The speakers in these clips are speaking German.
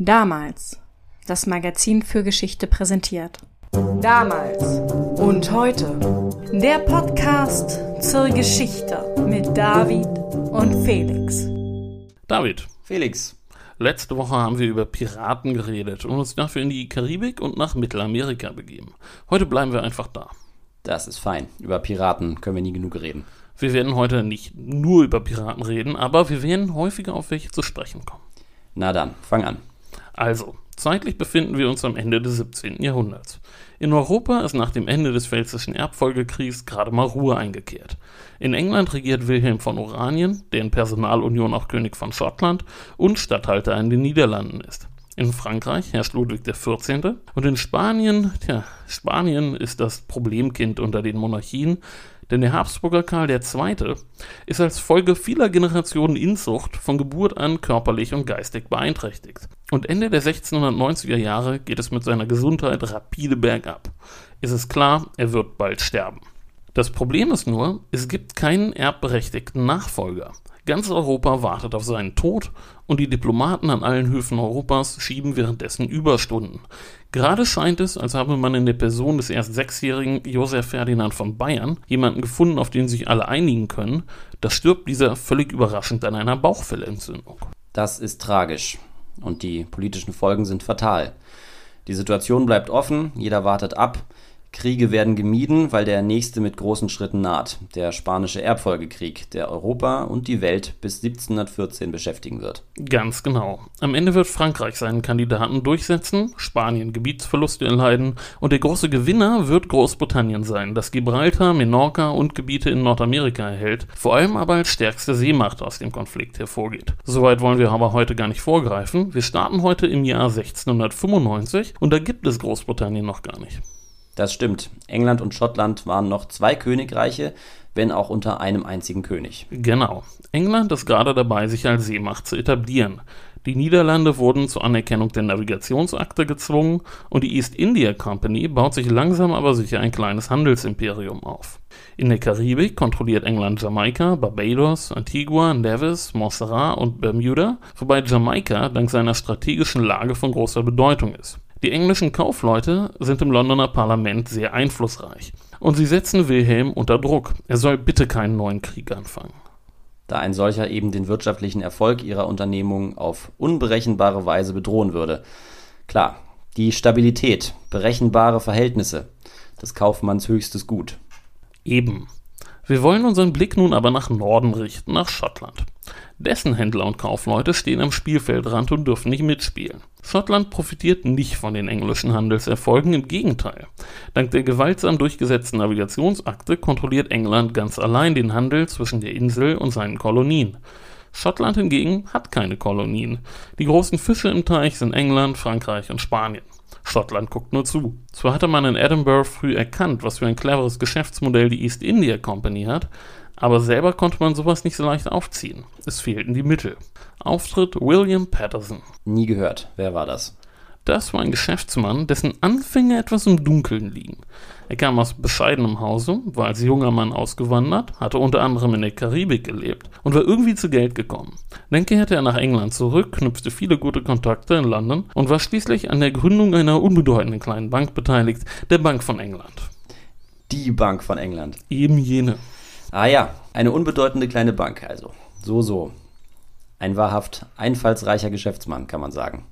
Damals. Das Magazin für Geschichte präsentiert. Damals und heute. Der Podcast zur Geschichte mit David und Felix. David, Felix, letzte Woche haben wir über Piraten geredet und uns dafür in die Karibik und nach Mittelamerika begeben. Heute bleiben wir einfach da. das ist fein. Über Piraten können wir nie genug reden. Wir werden heute nicht nur über Piraten reden, aber wir werden häufiger auf welche zu sprechen kommen. Na dann, fang an. Also, zeitlich befinden wir uns am Ende des 17. Jahrhunderts. In Europa ist nach dem Ende des Pfälzischen Erbfolgekriegs gerade mal Ruhe eingekehrt. In England regiert Wilhelm von Oranien, der in Personalunion auch König von Schottland und Statthalter in den Niederlanden ist. In Frankreich herrscht Ludwig XIV. und in Spanien, tja, Spanien ist das Problemkind unter den Monarchien, denn der Habsburger Karl II. ist als Folge vieler Generationen Inzucht von Geburt an körperlich und geistig beeinträchtigt. Und Ende der 1690er Jahre geht es mit seiner Gesundheit rapide bergab. Es ist klar, er wird bald sterben. Das Problem ist nur, es gibt keinen erbberechtigten Nachfolger. Ganz Europa wartet auf seinen Tod und die Diplomaten an allen Höfen Europas schieben währenddessen Überstunden. Gerade scheint es, als habe man in der Person des erst sechsjährigen Josef Ferdinand von Bayern jemanden gefunden, auf den sich alle einigen können. Da stirbt dieser völlig überraschend an einer Bauchfellentzündung. Das ist tragisch. Und die politischen Folgen sind fatal. Die Situation bleibt offen, jeder wartet ab. Kriege werden gemieden, weil der nächste mit großen Schritten naht. Der spanische Erbfolgekrieg, der Europa und die Welt bis 1714 beschäftigen wird. Ganz genau. Am Ende wird Frankreich seinen Kandidaten durchsetzen, Spanien Gebietsverluste erleiden und der große Gewinner wird Großbritannien sein, das Gibraltar, Menorca und Gebiete in Nordamerika erhält, vor allem aber als stärkste Seemacht aus dem Konflikt hervorgeht. Soweit wollen wir aber heute gar nicht vorgreifen. Wir starten heute im Jahr 1695 und da gibt es Großbritannien noch gar nicht. Das stimmt. England und Schottland waren noch zwei Königreiche, wenn auch unter einem einzigen König. Genau. England ist gerade dabei, sich als Seemacht zu etablieren. Die Niederlande wurden zur Anerkennung der Navigationsakte gezwungen und die East India Company baut sich langsam aber sicher ein kleines Handelsimperium auf. In der Karibik kontrolliert England Jamaika, Barbados, Antigua, Nevis, Montserrat und Bermuda, wobei Jamaika dank seiner strategischen Lage von großer Bedeutung ist. Die englischen Kaufleute sind im Londoner Parlament sehr einflussreich und sie setzen Wilhelm unter Druck. Er soll bitte keinen neuen Krieg anfangen. Da ein solcher eben den wirtschaftlichen Erfolg ihrer Unternehmung auf unberechenbare Weise bedrohen würde. Klar, die Stabilität, berechenbare Verhältnisse, des Kaufmanns höchstes Gut. Eben. Wir wollen unseren Blick nun aber nach Norden richten, nach Schottland. Dessen Händler und Kaufleute stehen am Spielfeldrand und dürfen nicht mitspielen. Schottland profitiert nicht von den englischen Handelserfolgen, im Gegenteil. Dank der gewaltsam durchgesetzten Navigationsakte kontrolliert England ganz allein den Handel zwischen der Insel und seinen Kolonien. Schottland hingegen hat keine Kolonien. Die großen Fische im Teich sind England, Frankreich und Spanien. Schottland guckt nur zu. Zwar hatte man in Edinburgh früh erkannt, was für ein cleveres Geschäftsmodell die East India Company hat, aber selber konnte man sowas nicht so leicht aufziehen. Es fehlten die Mittel. Auftritt William Patterson. Nie gehört. Wer war das? Das war ein Geschäftsmann, dessen Anfänge etwas im Dunkeln liegen. Er kam aus bescheidenem Hause, war als junger Mann ausgewandert, hatte unter anderem in der Karibik gelebt und war irgendwie zu Geld gekommen. Dann kehrte er nach England zurück, knüpfte viele gute Kontakte in London und war schließlich an der Gründung einer unbedeutenden kleinen Bank beteiligt, der Bank von England. Die Bank von England. Eben jene. Ah ja, eine unbedeutende kleine Bank also. So, so. Ein wahrhaft einfallsreicher Geschäftsmann, kann man sagen.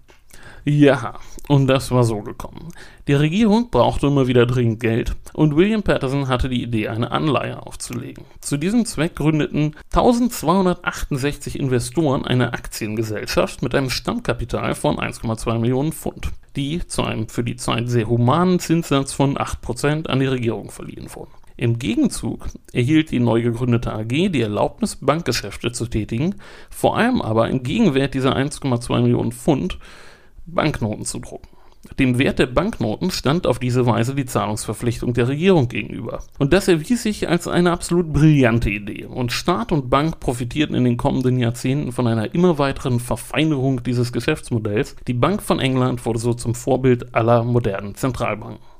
Ja, und das war so gekommen. Die Regierung brauchte immer wieder dringend Geld und William Patterson hatte die Idee, eine Anleihe aufzulegen. Zu diesem Zweck gründeten 1268 Investoren eine Aktiengesellschaft mit einem Stammkapital von 1,2 Millionen Pfund, die zu einem für die Zeit sehr humanen Zinssatz von 8% an die Regierung verliehen wurden. Im Gegenzug erhielt die neu gegründete AG die Erlaubnis, Bankgeschäfte zu tätigen, vor allem aber im Gegenwert dieser 1,2 Millionen Pfund Banknoten zu drucken. Dem Wert der Banknoten stand auf diese Weise die Zahlungsverpflichtung der Regierung gegenüber. Und das erwies sich als eine absolut brillante Idee. Und Staat und Bank profitierten in den kommenden Jahrzehnten von einer immer weiteren Verfeinerung dieses Geschäftsmodells. Die Bank von England wurde so zum Vorbild aller modernen Zentralbanken.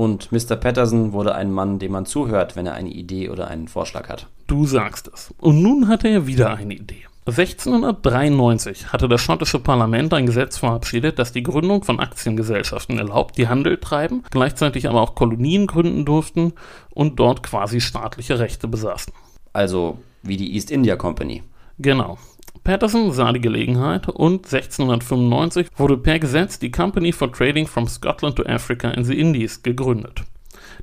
Und Mr. Patterson wurde ein Mann, dem man zuhört, wenn er eine Idee oder einen Vorschlag hat. Du sagst es. Und nun hatte er wieder eine Idee. 1693 hatte das schottische Parlament ein Gesetz verabschiedet, das die Gründung von Aktiengesellschaften erlaubt, die Handel treiben, gleichzeitig aber auch Kolonien gründen durften und dort quasi staatliche Rechte besaßen. Also wie die East India Company. Genau. Patterson sah die Gelegenheit und 1695 wurde per Gesetz die Company for Trading from Scotland to Africa in the Indies gegründet.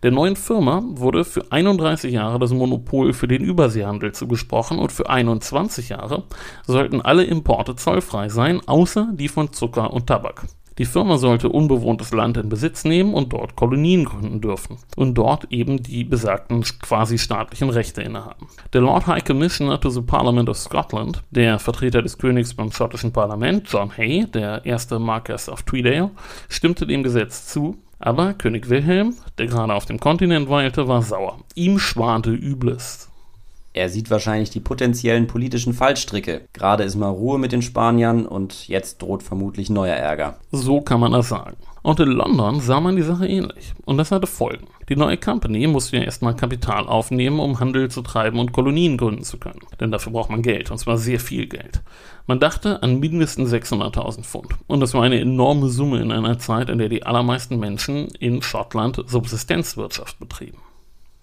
Der neuen Firma wurde für 31 Jahre das Monopol für den Überseehandel zugesprochen und für 21 Jahre sollten alle Importe zollfrei sein, außer die von Zucker und Tabak. Die Firma sollte unbewohntes Land in Besitz nehmen und dort Kolonien gründen dürfen und dort eben die besagten quasi staatlichen Rechte innehaben. Der Lord High Commissioner to the Parliament of Scotland, der Vertreter des Königs beim schottischen Parlament, John Hay, der erste Marquess of Tweedale, stimmte dem Gesetz zu, aber König Wilhelm, der gerade auf dem Kontinent weilte, war sauer. Ihm schwante Übles. Er sieht wahrscheinlich die potenziellen politischen Fallstricke. Gerade ist mal Ruhe mit den Spaniern und jetzt droht vermutlich neuer Ärger. So kann man das sagen. Und in London sah man die Sache ähnlich. Und das hatte Folgen. Die neue Company musste ja erstmal Kapital aufnehmen, um Handel zu treiben und Kolonien gründen zu können. Denn dafür braucht man Geld, und zwar sehr viel Geld. Man dachte an mindestens 600.000 Pfund. Und das war eine enorme Summe in einer Zeit, in der die allermeisten Menschen in Schottland Subsistenzwirtschaft betrieben.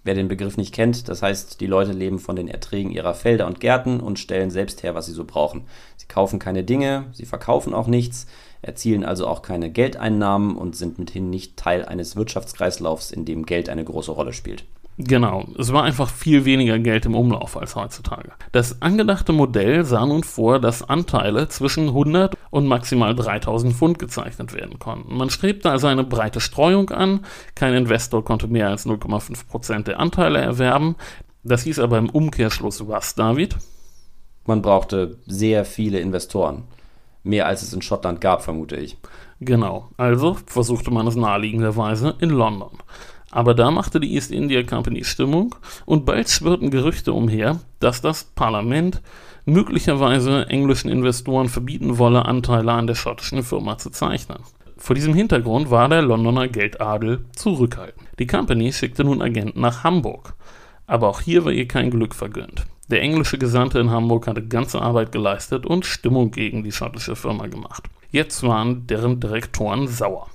Wer den Begriff nicht kennt, das heißt, die Leute leben von den Erträgen ihrer Felder und Gärten und stellen selbst her, was sie so brauchen. Sie kaufen keine Dinge, sie verkaufen auch nichts, erzielen also auch keine Geldeinnahmen und sind mithin nicht Teil eines Wirtschaftskreislaufs, in dem Geld eine große Rolle spielt. Genau, es war einfach viel weniger Geld im Umlauf als heutzutage. Das angedachte Modell sah nun vor, dass Anteile zwischen 100 und maximal 3000 Pfund gezeichnet werden konnten. Man strebte also eine breite Streuung an, kein Investor konnte mehr als 0,5% der Anteile erwerben. Das hieß aber im Umkehrschluss was, David? Man brauchte sehr viele Investoren. Mehr als es in Schottland gab, vermute ich. Genau, also versuchte man es naheliegenderweise in London. Aber da machte die East India Company Stimmung und bald schwirrten Gerüchte umher, dass das Parlament möglicherweise englischen Investoren verbieten wolle, Anteile an der schottischen Firma zu zeichnen. Vor diesem Hintergrund war der Londoner Geldadel zurückhaltend. Die Company schickte nun Agenten nach Hamburg. Aber auch hier war ihr kein Glück vergönnt. Der englische Gesandte in Hamburg hatte ganze Arbeit geleistet und Stimmung gegen die schottische Firma gemacht. Jetzt waren deren Direktoren sauer.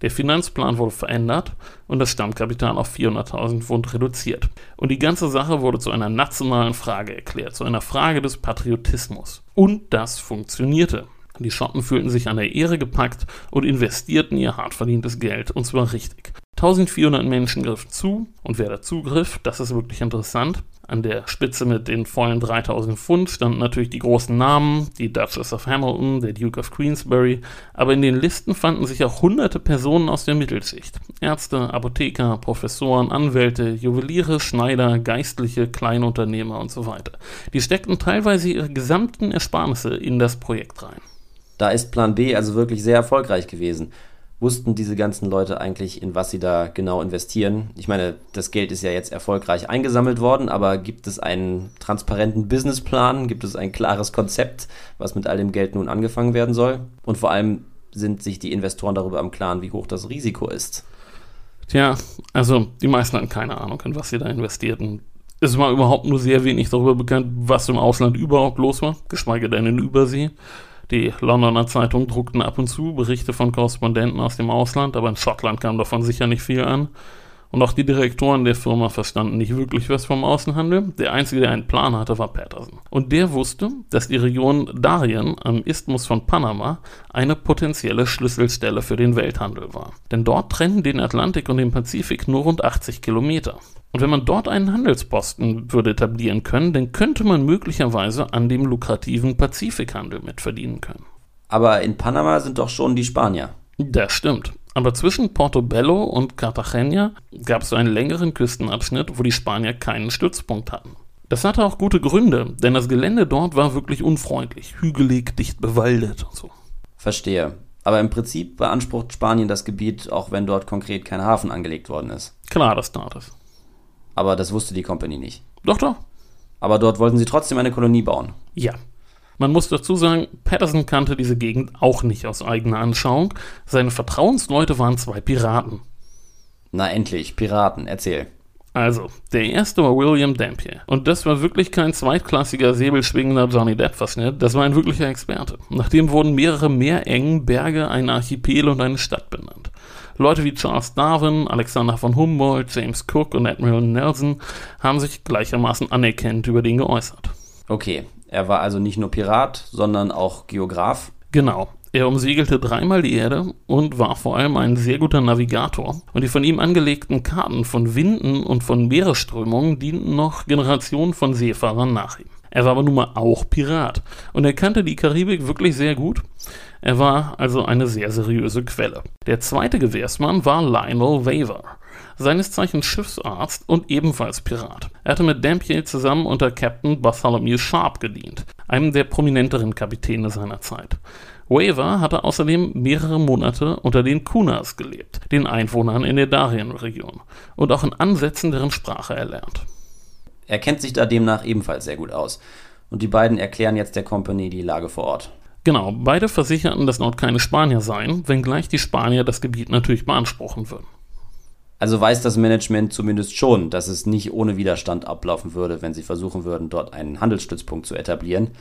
Der Finanzplan wurde verändert und das Stammkapital auf 400.000 Pfund reduziert. Und die ganze Sache wurde zu einer nationalen Frage erklärt, zu einer Frage des Patriotismus. Und das funktionierte. Die Schotten fühlten sich an der Ehre gepackt und investierten ihr hart verdientes Geld, und zwar richtig. 1400 Menschen griffen zu, und wer dazu griff, das ist wirklich interessant. An der Spitze mit den vollen 3000 Pfund standen natürlich die großen Namen, die Duchess of Hamilton, der Duke of Queensberry, aber in den Listen fanden sich auch hunderte Personen aus der Mittelschicht. Ärzte, Apotheker, Professoren, Anwälte, Juweliere, Schneider, Geistliche, Kleinunternehmer und so weiter. Die steckten teilweise ihre gesamten Ersparnisse in das Projekt rein. Da ist Plan B also wirklich sehr erfolgreich gewesen wussten diese ganzen Leute eigentlich, in was sie da genau investieren? Ich meine, das Geld ist ja jetzt erfolgreich eingesammelt worden, aber gibt es einen transparenten Businessplan? Gibt es ein klares Konzept, was mit all dem Geld nun angefangen werden soll? Und vor allem sind sich die Investoren darüber im Klaren, wie hoch das Risiko ist? Tja, also die meisten hatten keine Ahnung, in was sie da investierten. Es war überhaupt nur sehr wenig darüber bekannt, was im Ausland überhaupt los war, geschweige denn in Übersee. Die Londoner Zeitungen druckten ab und zu Berichte von Korrespondenten aus dem Ausland, aber in Schottland kam davon sicher nicht viel an. Und auch die Direktoren der Firma verstanden nicht wirklich was vom Außenhandel. Der einzige, der einen Plan hatte, war Patterson. Und der wusste, dass die Region Darien am Isthmus von Panama eine potenzielle Schlüsselstelle für den Welthandel war. Denn dort trennen den Atlantik und den Pazifik nur rund 80 Kilometer. Und wenn man dort einen Handelsposten würde etablieren können, dann könnte man möglicherweise an dem lukrativen Pazifikhandel mitverdienen können. Aber in Panama sind doch schon die Spanier. Das stimmt. Aber zwischen Portobello und Cartagena gab es einen längeren Küstenabschnitt, wo die Spanier keinen Stützpunkt hatten. Das hatte auch gute Gründe, denn das Gelände dort war wirklich unfreundlich, hügelig, dicht bewaldet und so. Verstehe. Aber im Prinzip beansprucht Spanien das Gebiet, auch wenn dort konkret kein Hafen angelegt worden ist. Klar, das tat es. Aber das wusste die Company nicht. Doch, doch. Aber dort wollten sie trotzdem eine Kolonie bauen. Ja. Man muss dazu sagen, Patterson kannte diese Gegend auch nicht aus eigener Anschauung. Seine Vertrauensleute waren zwei Piraten. Na endlich, Piraten, erzähl. Also, der erste war William Dampier. Und das war wirklich kein zweitklassiger säbelschwingender Johnny Depp-Verschnitt, das war ein wirklicher Experte. Nachdem wurden mehrere Meerengen, Berge, ein Archipel und eine Stadt benannt. Leute wie Charles Darwin, Alexander von Humboldt, James Cook und Admiral Nelson haben sich gleichermaßen anerkennend über den geäußert. Okay, er war also nicht nur Pirat, sondern auch Geograf. Genau. Er umsegelte dreimal die Erde und war vor allem ein sehr guter Navigator. Und die von ihm angelegten Karten von Winden und von Meeresströmungen dienten noch Generationen von Seefahrern nach ihm. Er war aber nun mal auch Pirat und er kannte die Karibik wirklich sehr gut. Er war also eine sehr seriöse Quelle. Der zweite Gewährsmann war Lionel Waver, seines Zeichens Schiffsarzt und ebenfalls Pirat. Er hatte mit Dampier zusammen unter Captain Bartholomew Sharp gedient, einem der prominenteren Kapitäne seiner Zeit. Waver hatte außerdem mehrere Monate unter den Kunas gelebt, den Einwohnern in der Darien-Region, und auch in Ansätzen deren Sprache erlernt. Er kennt sich da demnach ebenfalls sehr gut aus. Und die beiden erklären jetzt der Company die Lage vor Ort. Genau, beide versicherten, dass dort keine Spanier seien, wenngleich die Spanier das Gebiet natürlich beanspruchen würden. Also weiß das Management zumindest schon, dass es nicht ohne Widerstand ablaufen würde, wenn sie versuchen würden, dort einen Handelsstützpunkt zu etablieren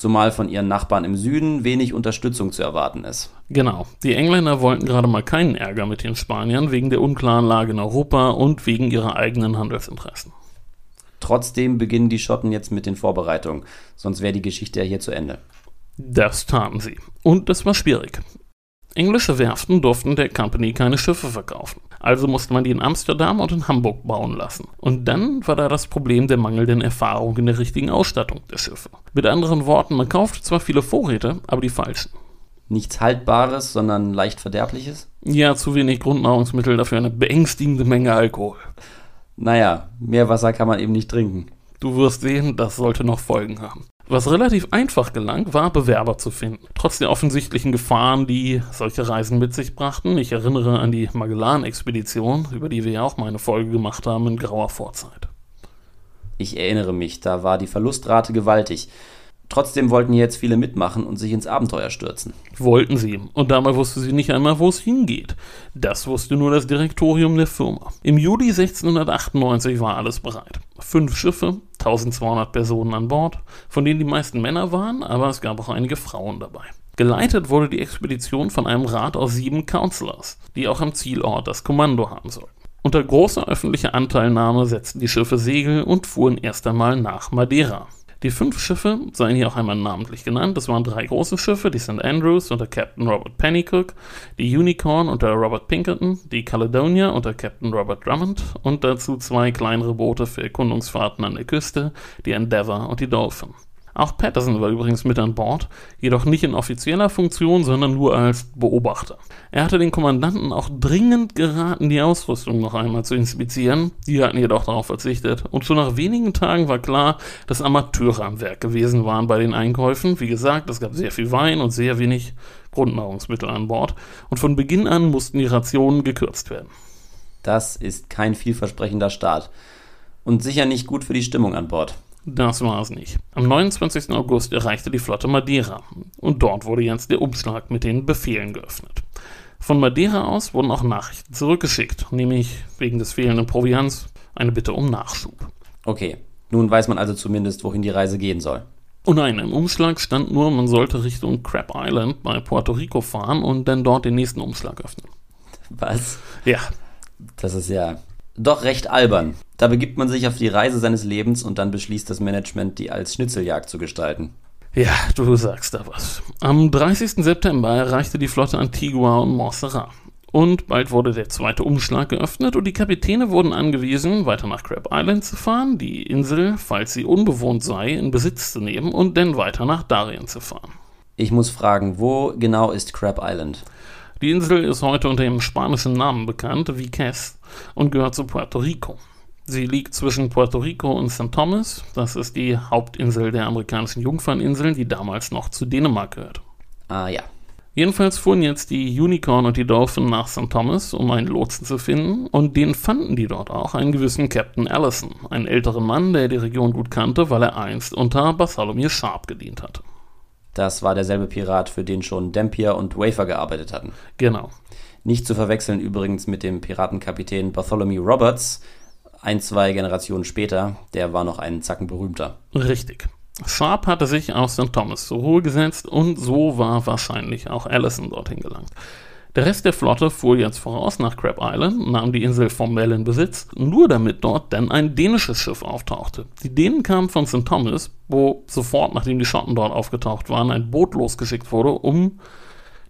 zumal von ihren Nachbarn im Süden wenig Unterstützung zu erwarten ist. Genau. Die Engländer wollten gerade mal keinen Ärger mit den Spaniern wegen der unklaren Lage in Europa und wegen ihrer eigenen Handelsinteressen. Trotzdem beginnen die Schotten jetzt mit den Vorbereitungen, sonst wäre die Geschichte ja hier zu Ende. Das taten sie. Und das war schwierig. Englische Werften durften der Company keine Schiffe verkaufen. Also musste man die in Amsterdam und in Hamburg bauen lassen. Und dann war da das Problem der mangelnden Erfahrung in der richtigen Ausstattung der Schiffe. Mit anderen Worten, man kaufte zwar viele Vorräte, aber die falschen. Nichts Haltbares, sondern leicht Verderbliches? Ja, zu wenig Grundnahrungsmittel, dafür eine beängstigende Menge Alkohol. Naja, mehr Wasser kann man eben nicht trinken. Du wirst sehen, das sollte noch Folgen haben. Was relativ einfach gelang, war Bewerber zu finden. Trotz der offensichtlichen Gefahren, die solche Reisen mit sich brachten. Ich erinnere an die Magellan-Expedition, über die wir ja auch mal eine Folge gemacht haben in grauer Vorzeit. Ich erinnere mich, da war die Verlustrate gewaltig. Trotzdem wollten jetzt viele mitmachen und sich ins Abenteuer stürzen. Wollten sie. Und dabei wusste sie nicht einmal, wo es hingeht. Das wusste nur das Direktorium der Firma. Im Juli 1698 war alles bereit. Fünf Schiffe, 1200 Personen an Bord, von denen die meisten Männer waren, aber es gab auch einige Frauen dabei. Geleitet wurde die Expedition von einem Rat aus sieben Counselors, die auch am Zielort das Kommando haben sollten. Unter großer öffentlicher Anteilnahme setzten die Schiffe Segel und fuhren erst einmal nach Madeira. Die fünf Schiffe seien hier auch einmal namentlich genannt. Das waren drei große Schiffe, die St. Andrews unter Captain Robert Pennycook, die Unicorn unter Robert Pinkerton, die Caledonia unter Captain Robert Drummond und dazu zwei kleinere Boote für Erkundungsfahrten an der Küste, die Endeavour und die Dolphin. Auch Patterson war übrigens mit an Bord, jedoch nicht in offizieller Funktion, sondern nur als Beobachter. Er hatte den Kommandanten auch dringend geraten, die Ausrüstung noch einmal zu inspizieren. Die hatten jedoch darauf verzichtet. Und schon nach wenigen Tagen war klar, dass Amateure am Werk gewesen waren bei den Einkäufen. Wie gesagt, es gab sehr viel Wein und sehr wenig Grundnahrungsmittel an Bord. Und von Beginn an mussten die Rationen gekürzt werden. Das ist kein vielversprechender Start. Und sicher nicht gut für die Stimmung an Bord. Das war es nicht. Am 29. August erreichte die Flotte Madeira und dort wurde jetzt der Umschlag mit den Befehlen geöffnet. Von Madeira aus wurden auch Nachrichten zurückgeschickt, nämlich wegen des fehlenden Proviants eine Bitte um Nachschub. Okay, nun weiß man also zumindest, wohin die Reise gehen soll. Oh nein, im Umschlag stand nur, man sollte Richtung Crab Island bei Puerto Rico fahren und dann dort den nächsten Umschlag öffnen. Was? Ja. Das ist ja doch recht albern. Da begibt man sich auf die Reise seines Lebens und dann beschließt das Management, die als Schnitzeljagd zu gestalten. Ja, du sagst da was. Am 30. September erreichte die Flotte Antigua und Montserrat. Und bald wurde der zweite Umschlag geöffnet und die Kapitäne wurden angewiesen, weiter nach Crab Island zu fahren, die Insel, falls sie unbewohnt sei, in Besitz zu nehmen und dann weiter nach Darien zu fahren. Ich muss fragen, wo genau ist Crab Island? Die Insel ist heute unter dem spanischen Namen bekannt, Viques, und gehört zu Puerto Rico. Sie liegt zwischen Puerto Rico und St. Thomas. Das ist die Hauptinsel der amerikanischen Jungferninseln, die damals noch zu Dänemark gehört. Ah ja. Jedenfalls fuhren jetzt die Unicorn und die Dolphin nach St. Thomas, um einen Lotsen zu finden, und den fanden die dort auch, einen gewissen Captain Allison, einen älteren Mann, der die Region gut kannte, weil er einst unter Bartholomew Sharp gedient hatte. Das war derselbe Pirat, für den schon Dampier und Wafer gearbeitet hatten. Genau. Nicht zu verwechseln übrigens mit dem Piratenkapitän Bartholomew Roberts, ein, zwei Generationen später, der war noch einen Zacken berühmter. Richtig. Sharp hatte sich aus St. Thomas zur Ruhe gesetzt und so war wahrscheinlich auch Allison dorthin gelangt. Der Rest der Flotte fuhr jetzt voraus nach Crab Island, nahm die Insel formell in Besitz, nur damit dort dann ein dänisches Schiff auftauchte. Die Dänen kamen von St. Thomas, wo sofort, nachdem die Schotten dort aufgetaucht waren, ein Boot losgeschickt wurde, um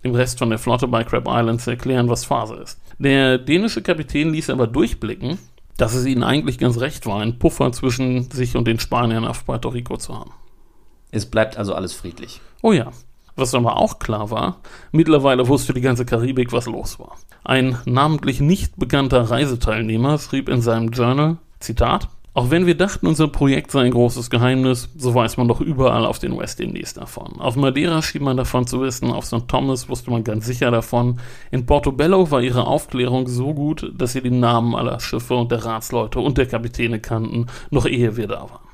dem Rest von der Flotte bei Crab Island zu erklären, was Phase ist. Der dänische Kapitän ließ aber durchblicken, dass es ihnen eigentlich ganz recht war, einen Puffer zwischen sich und den Spaniern auf Puerto Rico zu haben. Es bleibt also alles friedlich. Oh ja. Was aber auch klar war, mittlerweile wusste die ganze Karibik, was los war. Ein namentlich nicht bekannter Reiseteilnehmer schrieb in seinem Journal, Zitat, auch wenn wir dachten, unser Projekt sei ein großes Geheimnis, so weiß man doch überall auf den Westindies davon. Auf Madeira schien man davon zu wissen, auf St. Thomas wusste man ganz sicher davon. In Portobello war ihre Aufklärung so gut, dass sie die Namen aller Schiffe und der Ratsleute und der Kapitäne kannten, noch ehe wir da waren.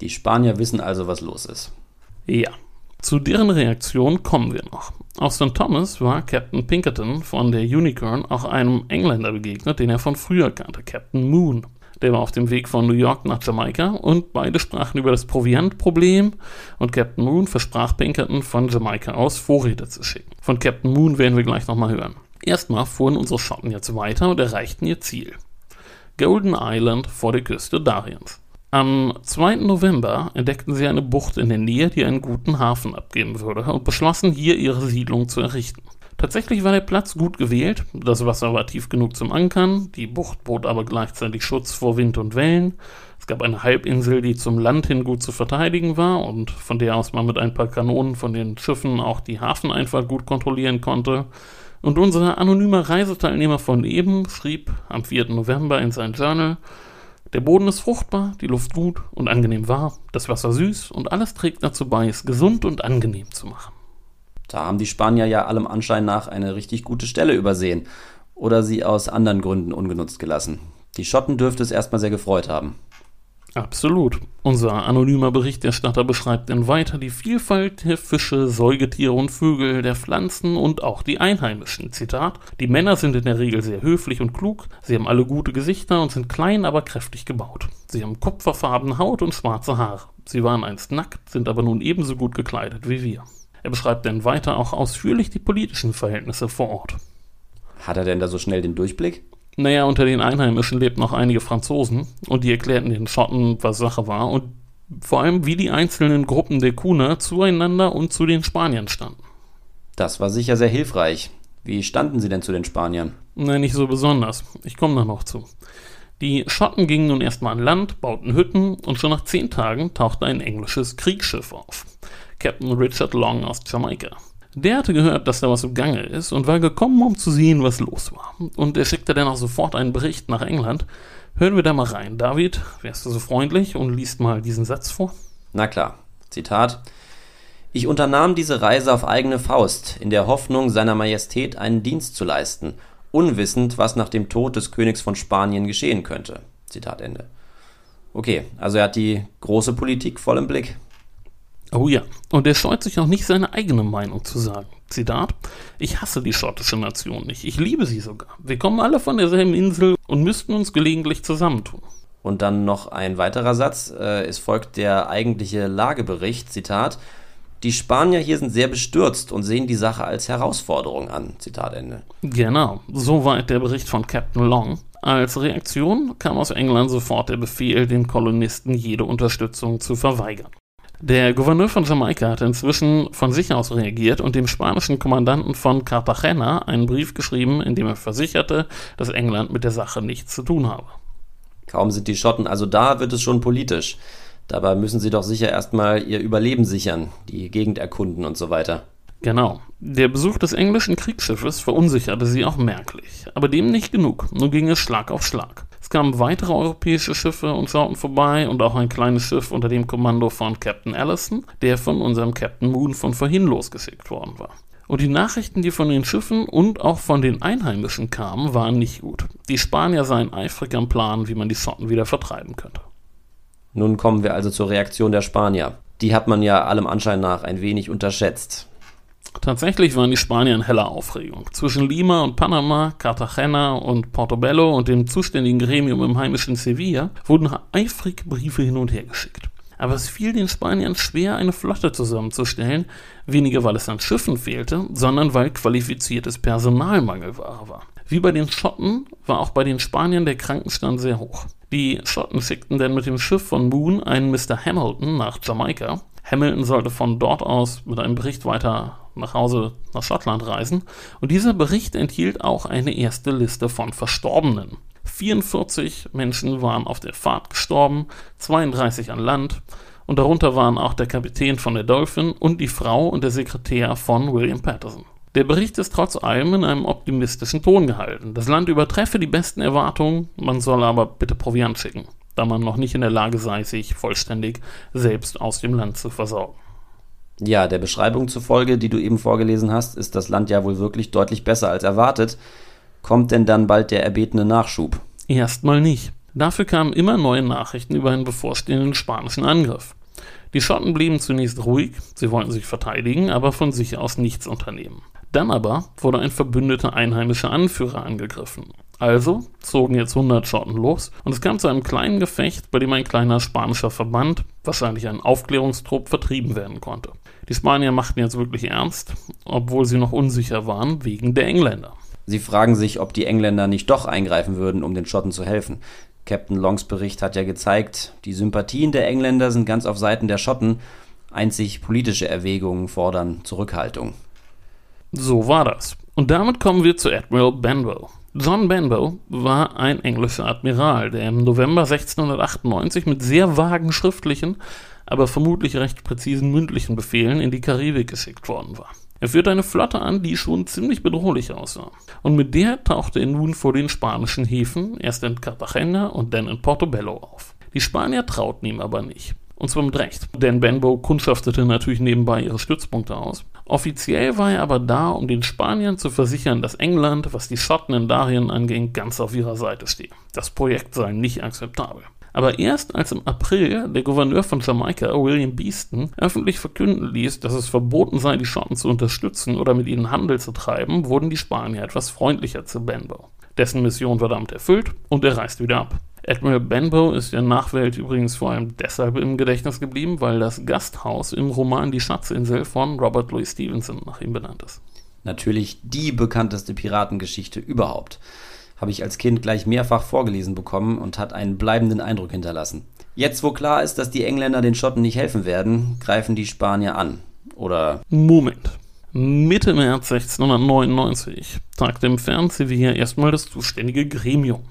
Die Spanier wissen also, was los ist. Ja. Zu deren Reaktion kommen wir noch. Auf St. Thomas war Captain Pinkerton von der Unicorn auch einem Engländer begegnet, den er von früher kannte, Captain Moon. Der war auf dem Weg von New York nach Jamaika und beide sprachen über das Proviantproblem und Captain Moon versprach Pinkerton von Jamaika aus Vorräte zu schicken. Von Captain Moon werden wir gleich nochmal hören. Erstmal fuhren unsere Schotten jetzt weiter und erreichten ihr Ziel. Golden Island vor der Küste Dariens. Am 2. November entdeckten sie eine Bucht in der Nähe, die einen guten Hafen abgeben würde, und beschlossen, hier ihre Siedlung zu errichten. Tatsächlich war der Platz gut gewählt, das Wasser war tief genug zum Ankern, die Bucht bot aber gleichzeitig Schutz vor Wind und Wellen. Es gab eine Halbinsel, die zum Land hin gut zu verteidigen war und von der aus man mit ein paar Kanonen von den Schiffen auch die Hafeneinfahrt gut kontrollieren konnte. Und unser anonymer Reiseteilnehmer von eben schrieb am 4. November in sein Journal, der Boden ist fruchtbar, die Luft gut und angenehm warm, das Wasser süß und alles trägt dazu bei, es gesund und angenehm zu machen. Da haben die Spanier ja allem Anschein nach eine richtig gute Stelle übersehen oder sie aus anderen Gründen ungenutzt gelassen. Die Schotten dürfte es erstmal sehr gefreut haben. Absolut. Unser anonymer Berichterstatter beschreibt dann weiter die Vielfalt der Fische, Säugetiere und Vögel, der Pflanzen und auch die Einheimischen. Zitat: Die Männer sind in der Regel sehr höflich und klug, sie haben alle gute Gesichter und sind klein, aber kräftig gebaut. Sie haben kupferfarbene Haut und schwarze Haare. Sie waren einst nackt, sind aber nun ebenso gut gekleidet wie wir. Er beschreibt dann weiter auch ausführlich die politischen Verhältnisse vor Ort. Hat er denn da so schnell den Durchblick? Naja, unter den Einheimischen lebten noch einige Franzosen und die erklärten den Schotten, was Sache war und vor allem, wie die einzelnen Gruppen der Kuna zueinander und zu den Spaniern standen. Das war sicher sehr hilfreich. Wie standen sie denn zu den Spaniern? Nein, nicht so besonders. Ich komme da noch zu. Die Schotten gingen nun erstmal an Land, bauten Hütten und schon nach zehn Tagen tauchte ein englisches Kriegsschiff auf. Captain Richard Long aus Jamaika. Der hatte gehört, dass da was im Gange ist und war gekommen, um zu sehen, was los war. Und er schickte dann auch sofort einen Bericht nach England. Hören wir da mal rein. David, wärst du so freundlich und liest mal diesen Satz vor? Na klar. Zitat. Ich unternahm diese Reise auf eigene Faust, in der Hoffnung, seiner Majestät einen Dienst zu leisten, unwissend, was nach dem Tod des Königs von Spanien geschehen könnte. Zitat Ende. Okay, also er hat die große Politik voll im Blick. Oh ja, und er scheut sich auch nicht, seine eigene Meinung zu sagen. Zitat: Ich hasse die schottische Nation nicht, ich liebe sie sogar. Wir kommen alle von derselben Insel und müssten uns gelegentlich zusammentun. Und dann noch ein weiterer Satz. Äh, es folgt der eigentliche Lagebericht. Zitat. Die Spanier hier sind sehr bestürzt und sehen die Sache als Herausforderung an. Zitat Ende. Genau, soweit der Bericht von Captain Long. Als Reaktion kam aus England sofort der Befehl, den Kolonisten jede Unterstützung zu verweigern. Der Gouverneur von Jamaika hat inzwischen von sich aus reagiert und dem spanischen Kommandanten von Cartagena einen Brief geschrieben, in dem er versicherte, dass England mit der Sache nichts zu tun habe. Kaum sind die Schotten also da, wird es schon politisch. Dabei müssen sie doch sicher erstmal ihr Überleben sichern, die Gegend erkunden und so weiter. Genau. Der Besuch des englischen Kriegsschiffes verunsicherte sie auch merklich. Aber dem nicht genug. Nun ging es Schlag auf Schlag. Es kamen weitere europäische Schiffe und schauten vorbei und auch ein kleines Schiff unter dem Kommando von Captain Allison, der von unserem Captain Moon von vorhin losgeschickt worden war. Und die Nachrichten, die von den Schiffen und auch von den Einheimischen kamen, waren nicht gut. Die Spanier seien eifrig am Plan, wie man die Schotten wieder vertreiben könnte. Nun kommen wir also zur Reaktion der Spanier. Die hat man ja allem Anschein nach ein wenig unterschätzt. Tatsächlich waren die Spanier in heller Aufregung. Zwischen Lima und Panama, Cartagena und Portobello und dem zuständigen Gremium im heimischen Sevilla wurden eifrig Briefe hin und her geschickt. Aber es fiel den Spaniern schwer, eine Flotte zusammenzustellen, weniger weil es an Schiffen fehlte, sondern weil qualifiziertes Personalmangel war. Wie bei den Schotten war auch bei den Spaniern der Krankenstand sehr hoch. Die Schotten schickten dann mit dem Schiff von Moon einen Mr. Hamilton nach Jamaika. Hamilton sollte von dort aus mit einem Bericht weiter nach Hause nach Schottland reisen. Und dieser Bericht enthielt auch eine erste Liste von Verstorbenen. 44 Menschen waren auf der Fahrt gestorben, 32 an Land und darunter waren auch der Kapitän von der Dolphin und die Frau und der Sekretär von William Patterson. Der Bericht ist trotz allem in einem optimistischen Ton gehalten. Das Land übertreffe die besten Erwartungen, man soll aber bitte Proviant schicken, da man noch nicht in der Lage sei, sich vollständig selbst aus dem Land zu versorgen. Ja, der Beschreibung zufolge, die du eben vorgelesen hast, ist das Land ja wohl wirklich deutlich besser als erwartet. Kommt denn dann bald der erbetene Nachschub? Erstmal nicht. Dafür kamen immer neue Nachrichten über einen bevorstehenden spanischen Angriff. Die Schotten blieben zunächst ruhig, sie wollten sich verteidigen, aber von sich aus nichts unternehmen. Dann aber wurde ein verbündeter einheimischer Anführer angegriffen. Also zogen jetzt 100 Schotten los und es kam zu einem kleinen Gefecht, bei dem ein kleiner spanischer Verband, wahrscheinlich ein Aufklärungstrupp, vertrieben werden konnte. Die Spanier machten jetzt wirklich ernst, obwohl sie noch unsicher waren wegen der Engländer. Sie fragen sich, ob die Engländer nicht doch eingreifen würden, um den Schotten zu helfen. Captain Longs Bericht hat ja gezeigt, die Sympathien der Engländer sind ganz auf Seiten der Schotten, einzig politische Erwägungen fordern Zurückhaltung. So war das. Und damit kommen wir zu Admiral Benbow. John Benbow war ein englischer Admiral, der im November 1698 mit sehr vagen schriftlichen, aber vermutlich recht präzisen mündlichen Befehlen in die Karibik geschickt worden war. Er führte eine Flotte an, die schon ziemlich bedrohlich aussah. Und mit der tauchte er nun vor den spanischen Häfen, erst in Cartagena und dann in Portobello auf. Die Spanier trauten ihm aber nicht. Und zwar mit Recht, denn Benbow kundschaftete natürlich nebenbei ihre Stützpunkte aus. Offiziell war er aber da, um den Spaniern zu versichern, dass England, was die Schotten in Darien anging, ganz auf ihrer Seite stehe. Das Projekt sei nicht akzeptabel. Aber erst als im April der Gouverneur von Jamaika, William Beeston, öffentlich verkünden ließ, dass es verboten sei, die Schotten zu unterstützen oder mit ihnen Handel zu treiben, wurden die Spanier etwas freundlicher zu Benbow. Dessen Mission war damit erfüllt und er reist wieder ab. Admiral Benbow ist der Nachwelt übrigens vor allem deshalb im Gedächtnis geblieben, weil das Gasthaus im Roman Die Schatzinsel von Robert Louis Stevenson nach ihm benannt ist. Natürlich die bekannteste Piratengeschichte überhaupt habe ich als Kind gleich mehrfach vorgelesen bekommen und hat einen bleibenden Eindruck hinterlassen. Jetzt, wo klar ist, dass die Engländer den Schotten nicht helfen werden, greifen die Spanier an. Oder. Moment. Mitte März 1699 tagte im Fernsehvia erstmal das zuständige Gremium,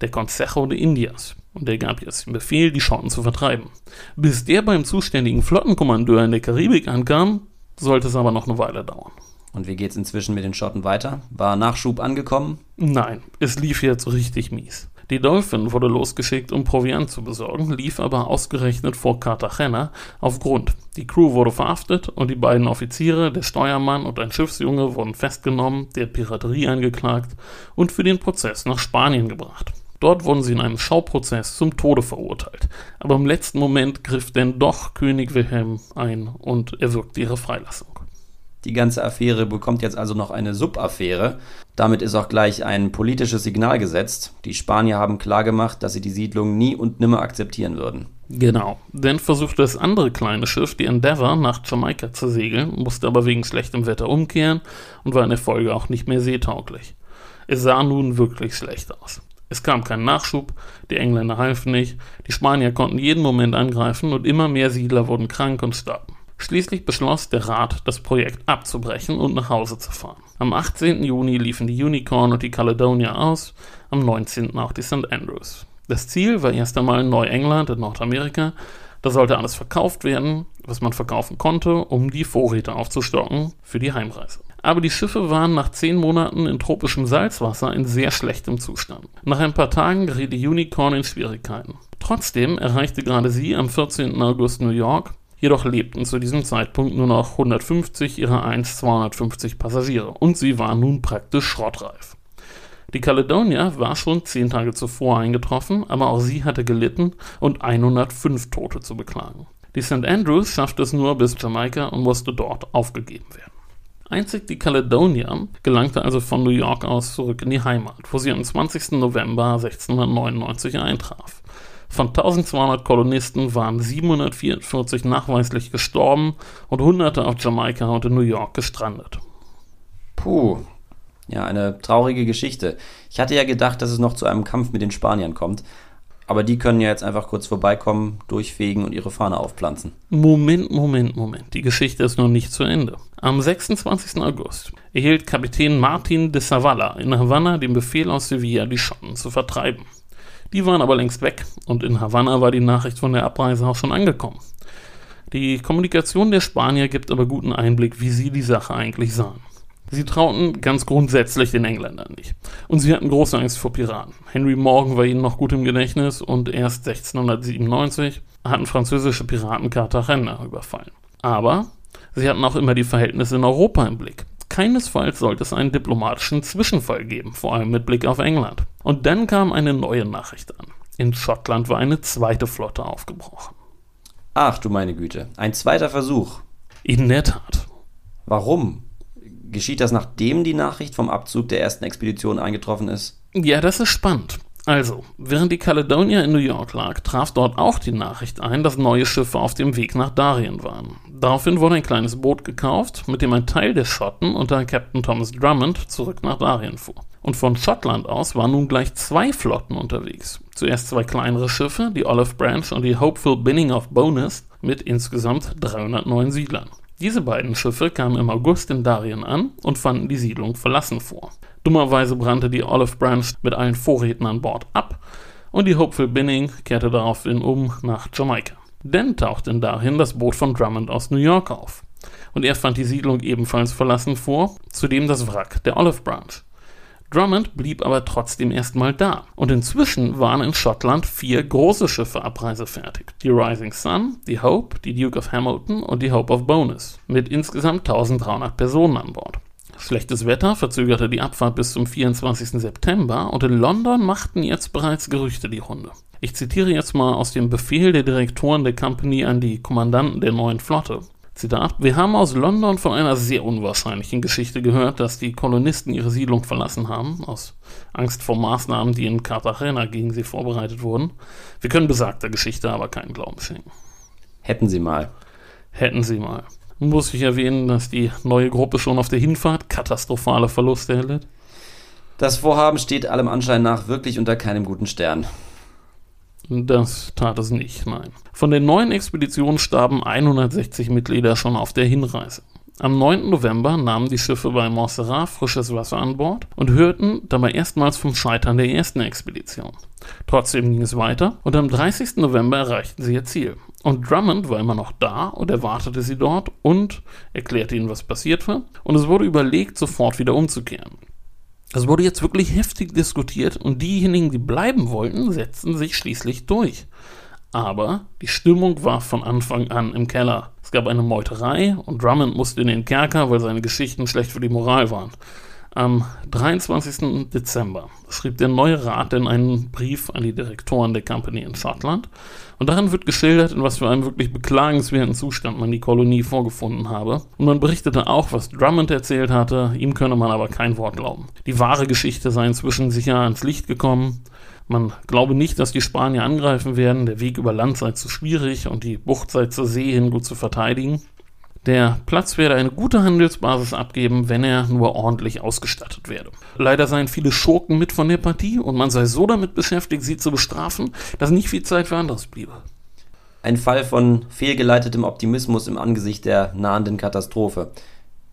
der Consejo de Indias, und der gab jetzt den Befehl, die Schotten zu vertreiben. Bis der beim zuständigen Flottenkommandeur in der Karibik ankam, sollte es aber noch eine Weile dauern. Und wie geht's inzwischen mit den Schotten weiter? War Nachschub angekommen? Nein, es lief jetzt richtig mies. Die Dolphin wurde losgeschickt, um Proviant zu besorgen, lief aber ausgerechnet vor Cartagena auf Grund. Die Crew wurde verhaftet und die beiden Offiziere, der Steuermann und ein Schiffsjunge wurden festgenommen, der Piraterie angeklagt und für den Prozess nach Spanien gebracht. Dort wurden sie in einem Schauprozess zum Tode verurteilt. Aber im letzten Moment griff denn doch König Wilhelm ein und erwirkte ihre Freilassung. Die ganze Affäre bekommt jetzt also noch eine Subaffäre. Damit ist auch gleich ein politisches Signal gesetzt. Die Spanier haben klargemacht, dass sie die Siedlung nie und nimmer akzeptieren würden. Genau. Dann versuchte das andere kleine Schiff, die Endeavour, nach Jamaika zu segeln, musste aber wegen schlechtem Wetter umkehren und war in der Folge auch nicht mehr seetauglich. Es sah nun wirklich schlecht aus. Es kam kein Nachschub, die Engländer halfen nicht, die Spanier konnten jeden Moment angreifen und immer mehr Siedler wurden krank und starben. Schließlich beschloss der Rat, das Projekt abzubrechen und nach Hause zu fahren. Am 18. Juni liefen die Unicorn und die Caledonia aus, am 19. auch die St. Andrews. Das Ziel war erst einmal Neuengland in Nordamerika. Da sollte alles verkauft werden, was man verkaufen konnte, um die Vorräte aufzustocken für die Heimreise. Aber die Schiffe waren nach zehn Monaten in tropischem Salzwasser in sehr schlechtem Zustand. Nach ein paar Tagen geriet die Unicorn in Schwierigkeiten. Trotzdem erreichte gerade sie am 14. August New York Jedoch lebten zu diesem Zeitpunkt nur noch 150 ihrer einst 250 Passagiere und sie waren nun praktisch schrottreif. Die Caledonia war schon zehn Tage zuvor eingetroffen, aber auch sie hatte gelitten und 105 Tote zu beklagen. Die St. Andrews schaffte es nur bis Jamaika und musste dort aufgegeben werden. Einzig die Caledonia gelangte also von New York aus zurück in die Heimat, wo sie am 20. November 1699 eintraf. Von 1200 Kolonisten waren 744 nachweislich gestorben und Hunderte auf Jamaika und in New York gestrandet. Puh, ja, eine traurige Geschichte. Ich hatte ja gedacht, dass es noch zu einem Kampf mit den Spaniern kommt. Aber die können ja jetzt einfach kurz vorbeikommen, durchfegen und ihre Fahne aufpflanzen. Moment, Moment, Moment. Die Geschichte ist noch nicht zu Ende. Am 26. August erhielt Kapitän Martin de Savala in Havanna den Befehl aus Sevilla, die Schotten zu vertreiben. Die waren aber längst weg und in Havanna war die Nachricht von der Abreise auch schon angekommen. Die Kommunikation der Spanier gibt aber guten Einblick, wie sie die Sache eigentlich sahen. Sie trauten ganz grundsätzlich den Engländern nicht. Und sie hatten große Angst vor Piraten. Henry Morgan war ihnen noch gut im Gedächtnis und erst 1697 hatten französische Piraten Cartagena überfallen. Aber sie hatten auch immer die Verhältnisse in Europa im Blick. Keinesfalls sollte es einen diplomatischen Zwischenfall geben, vor allem mit Blick auf England. Und dann kam eine neue Nachricht an. In Schottland war eine zweite Flotte aufgebrochen. Ach du meine Güte, ein zweiter Versuch. In der Tat. Warum? Geschieht das, nachdem die Nachricht vom Abzug der ersten Expedition eingetroffen ist? Ja, das ist spannend. Also, während die Caledonia in New York lag, traf dort auch die Nachricht ein, dass neue Schiffe auf dem Weg nach Darien waren. Daraufhin wurde ein kleines Boot gekauft, mit dem ein Teil der Schotten unter Captain Thomas Drummond zurück nach Darien fuhr. Und von Schottland aus waren nun gleich zwei Flotten unterwegs. Zuerst zwei kleinere Schiffe, die Olive Branch und die Hopeful Binning of Bonus, mit insgesamt 309 Siedlern. Diese beiden Schiffe kamen im August in Darien an und fanden die Siedlung verlassen vor. Dummerweise brannte die Olive Branch mit allen Vorräten an Bord ab und die Hopeful Binning kehrte daraufhin um nach Jamaika. Dann tauchte in Darien das Boot von Drummond aus New York auf. Und er fand die Siedlung ebenfalls verlassen vor, zudem das Wrack der Olive Branch. Drummond blieb aber trotzdem erstmal da. Und inzwischen waren in Schottland vier große Schiffe abreisefertig. Die Rising Sun, die Hope, die Duke of Hamilton und die Hope of Bonus. Mit insgesamt 1300 Personen an Bord. Schlechtes Wetter verzögerte die Abfahrt bis zum 24. September und in London machten jetzt bereits Gerüchte die Runde. Ich zitiere jetzt mal aus dem Befehl der Direktoren der Company an die Kommandanten der neuen Flotte. Zitat, wir haben aus London von einer sehr unwahrscheinlichen Geschichte gehört, dass die Kolonisten ihre Siedlung verlassen haben, aus Angst vor Maßnahmen, die in Cartagena gegen sie vorbereitet wurden. Wir können besagter Geschichte aber keinen Glauben schenken. Hätten Sie mal. Hätten Sie mal. Muss ich erwähnen, dass die neue Gruppe schon auf der Hinfahrt katastrophale Verluste erlitt? Das Vorhaben steht allem Anschein nach wirklich unter keinem guten Stern. Das tat es nicht, nein. Von den neuen Expeditionen starben 160 Mitglieder schon auf der Hinreise. Am 9. November nahmen die Schiffe bei Montserrat frisches Wasser an Bord und hörten dabei erstmals vom Scheitern der ersten Expedition. Trotzdem ging es weiter und am 30. November erreichten sie ihr Ziel. Und Drummond war immer noch da und erwartete sie dort und erklärte ihnen, was passiert war. Und es wurde überlegt, sofort wieder umzukehren. Es wurde jetzt wirklich heftig diskutiert und diejenigen, die bleiben wollten, setzten sich schließlich durch. Aber die Stimmung war von Anfang an im Keller. Es gab eine Meuterei und Drummond musste in den Kerker, weil seine Geschichten schlecht für die Moral waren. Am 23. Dezember schrieb der neue Rat in einen Brief an die Direktoren der Company in Schottland und darin wird geschildert, in was für einem wirklich beklagenswerten Zustand man die Kolonie vorgefunden habe. Und man berichtete auch, was Drummond erzählt hatte, ihm könne man aber kein Wort glauben. Die wahre Geschichte sei inzwischen sicher ans Licht gekommen. Man glaube nicht, dass die Spanier angreifen werden, der Weg über Land sei zu schwierig und die Bucht sei zur See hin gut zu verteidigen. Der Platz werde eine gute Handelsbasis abgeben, wenn er nur ordentlich ausgestattet werde. Leider seien viele Schurken mit von der Partie und man sei so damit beschäftigt, sie zu bestrafen, dass nicht viel Zeit für anderes bliebe. Ein Fall von fehlgeleitetem Optimismus im Angesicht der nahenden Katastrophe.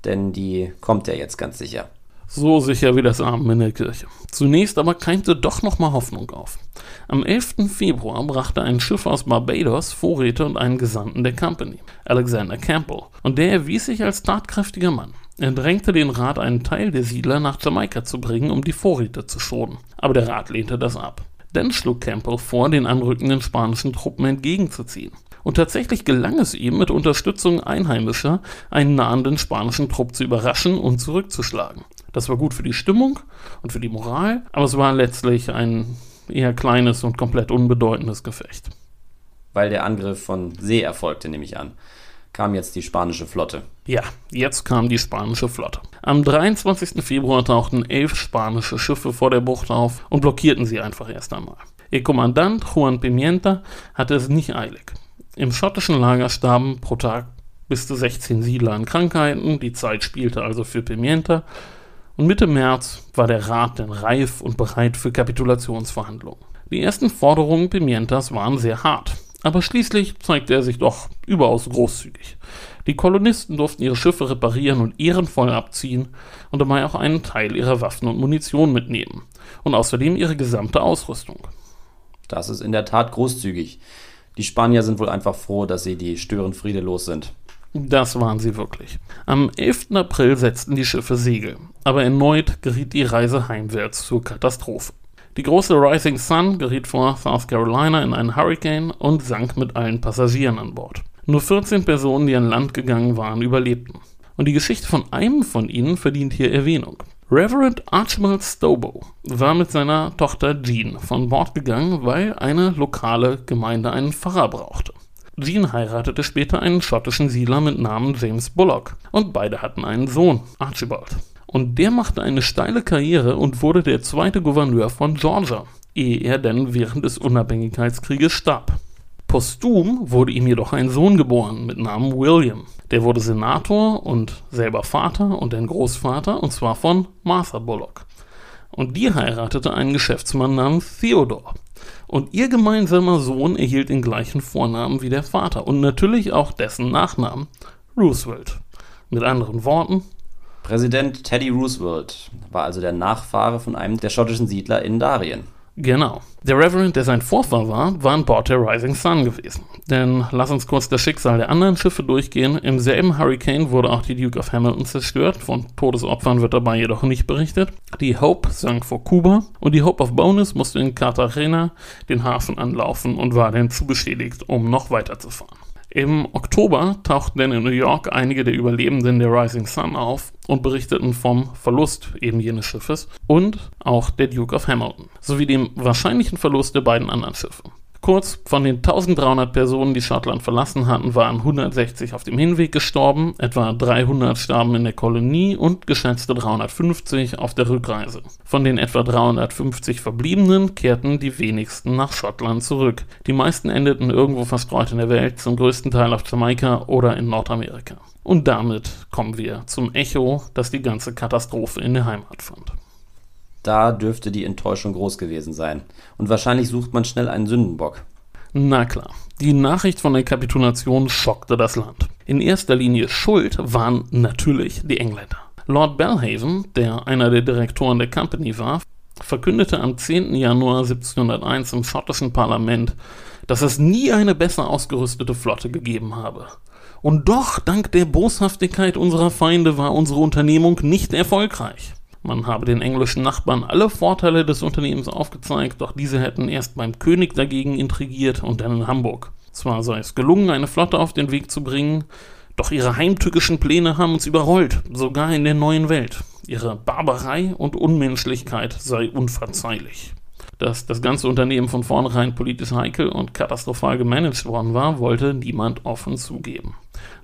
Denn die kommt ja jetzt ganz sicher. So sicher wie das Amen in der Kirche. Zunächst aber keimte doch nochmal Hoffnung auf. Am 11. Februar brachte ein Schiff aus Barbados Vorräte und einen Gesandten der Company, Alexander Campbell, und der erwies sich als tatkräftiger Mann. Er drängte den Rat, einen Teil der Siedler nach Jamaika zu bringen, um die Vorräte zu schonen. Aber der Rat lehnte das ab. Dann schlug Campbell vor, den anrückenden spanischen Truppen entgegenzuziehen. Und tatsächlich gelang es ihm, mit Unterstützung Einheimischer einen nahenden spanischen Trupp zu überraschen und zurückzuschlagen. Das war gut für die Stimmung und für die Moral, aber es war letztlich ein eher kleines und komplett unbedeutendes Gefecht. Weil der Angriff von See erfolgte, nehme ich an. kam jetzt die spanische Flotte. Ja, jetzt kam die spanische Flotte. Am 23. Februar tauchten elf spanische Schiffe vor der Bucht auf und blockierten sie einfach erst einmal. Ihr Kommandant Juan Pimienta hatte es nicht eilig. Im schottischen Lager starben pro Tag bis zu 16 Siedler an Krankheiten, die Zeit spielte also für Pimienta, und Mitte März war der Rat dann reif und bereit für Kapitulationsverhandlungen. Die ersten Forderungen Pimientas waren sehr hart, aber schließlich zeigte er sich doch überaus großzügig. Die Kolonisten durften ihre Schiffe reparieren und ehrenvoll abziehen und dabei auch einen Teil ihrer Waffen und Munition mitnehmen und außerdem ihre gesamte Ausrüstung. Das ist in der Tat großzügig. Die Spanier sind wohl einfach froh, dass sie die Störenfriede los sind. Das waren sie wirklich. Am 11. April setzten die Schiffe Segel, aber erneut geriet die Reise heimwärts zur Katastrophe. Die große Rising Sun geriet vor South Carolina in einen Hurricane und sank mit allen Passagieren an Bord. Nur 14 Personen, die an Land gegangen waren, überlebten. Und die Geschichte von einem von ihnen verdient hier Erwähnung. Reverend Archibald Stobo war mit seiner Tochter Jean von Bord gegangen, weil eine lokale Gemeinde einen Pfarrer brauchte. Jean heiratete später einen schottischen Siedler mit Namen James Bullock und beide hatten einen Sohn, Archibald. Und der machte eine steile Karriere und wurde der zweite Gouverneur von Georgia, ehe er denn während des Unabhängigkeitskrieges starb. Posthum wurde ihm jedoch ein Sohn geboren mit Namen William. Der wurde Senator und selber Vater und ein Großvater, und zwar von Martha Bullock. Und die heiratete einen Geschäftsmann namens Theodore. Und ihr gemeinsamer Sohn erhielt den gleichen Vornamen wie der Vater und natürlich auch dessen Nachnamen, Roosevelt. Mit anderen Worten, Präsident Teddy Roosevelt war also der Nachfahre von einem der schottischen Siedler in Darien. Genau. Der Reverend, der sein Vorfahr war, war an Bord der Rising Sun gewesen. Denn lass uns kurz das Schicksal der anderen Schiffe durchgehen. Im selben Hurricane wurde auch die Duke of Hamilton zerstört. Von Todesopfern wird dabei jedoch nicht berichtet. Die Hope sank vor Kuba und die Hope of Bonus musste in Cartagena den Hafen anlaufen und war dann zu beschädigt, um noch weiterzufahren. Im Oktober tauchten dann in New York einige der Überlebenden der Rising Sun auf und berichteten vom Verlust eben jenes Schiffes und auch der Duke of Hamilton, sowie dem wahrscheinlichen Verlust der beiden anderen Schiffe. Kurz, von den 1300 Personen, die Schottland verlassen hatten, waren 160 auf dem Hinweg gestorben, etwa 300 starben in der Kolonie und geschätzte 350 auf der Rückreise. Von den etwa 350 Verbliebenen kehrten die wenigsten nach Schottland zurück. Die meisten endeten irgendwo verstreut in der Welt, zum größten Teil auf Jamaika oder in Nordamerika. Und damit kommen wir zum Echo, das die ganze Katastrophe in der Heimat fand da dürfte die Enttäuschung groß gewesen sein. Und wahrscheinlich sucht man schnell einen Sündenbock. Na klar, die Nachricht von der Kapitulation schockte das Land. In erster Linie schuld waren natürlich die Engländer. Lord Belhaven, der einer der Direktoren der Company war, verkündete am 10. Januar 1701 im schottischen Parlament, dass es nie eine besser ausgerüstete Flotte gegeben habe. Und doch, dank der Boshaftigkeit unserer Feinde, war unsere Unternehmung nicht erfolgreich. Man habe den englischen Nachbarn alle Vorteile des Unternehmens aufgezeigt, doch diese hätten erst beim König dagegen intrigiert und dann in Hamburg. Zwar sei es gelungen, eine Flotte auf den Weg zu bringen, doch ihre heimtückischen Pläne haben uns überrollt, sogar in der neuen Welt. Ihre Barbarei und Unmenschlichkeit sei unverzeihlich. Dass das ganze Unternehmen von vornherein politisch heikel und katastrophal gemanagt worden war, wollte niemand offen zugeben.